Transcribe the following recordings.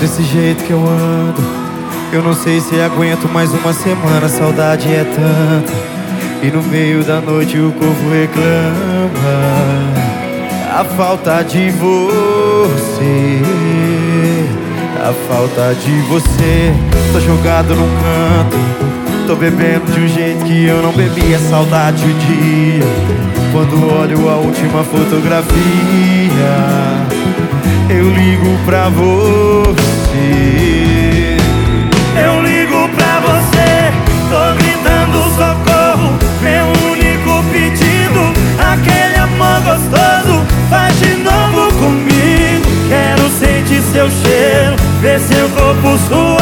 Desse jeito que eu ando Eu não sei se aguento mais uma semana A saudade é tanta E no meio da noite o corpo reclama A falta de você A falta de você. Tô jogado num canto Tô bebendo de um jeito que eu não bebi A saudade o dia Quando olho a última fotografia Eu ligo pra você ver seu corpo suar.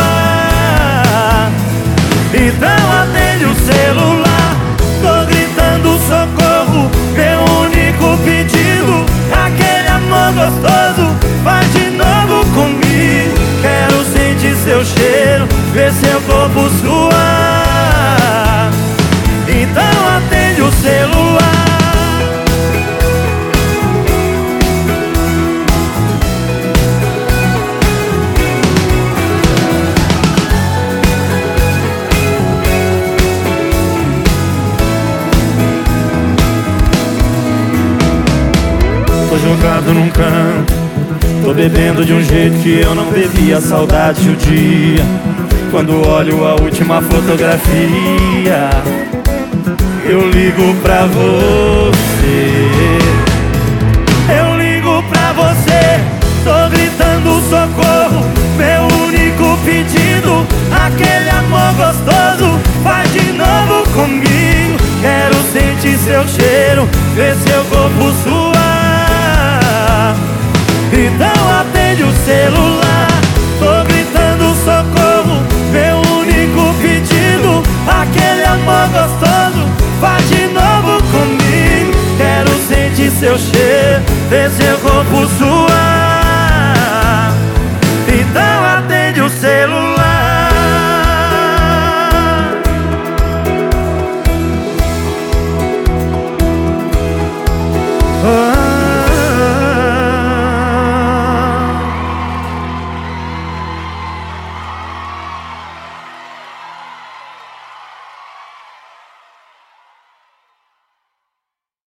Jogado num canto. Tô bebendo de um jeito que eu não bebia, saudade o dia quando olho a última fotografia, eu ligo pra você. Eu ligo pra você, tô gritando socorro. Meu único pedido, aquele amor gostoso, faz de novo comigo. Quero sentir seu cheiro, ver seu corpo suar. Novo comigo Quero sentir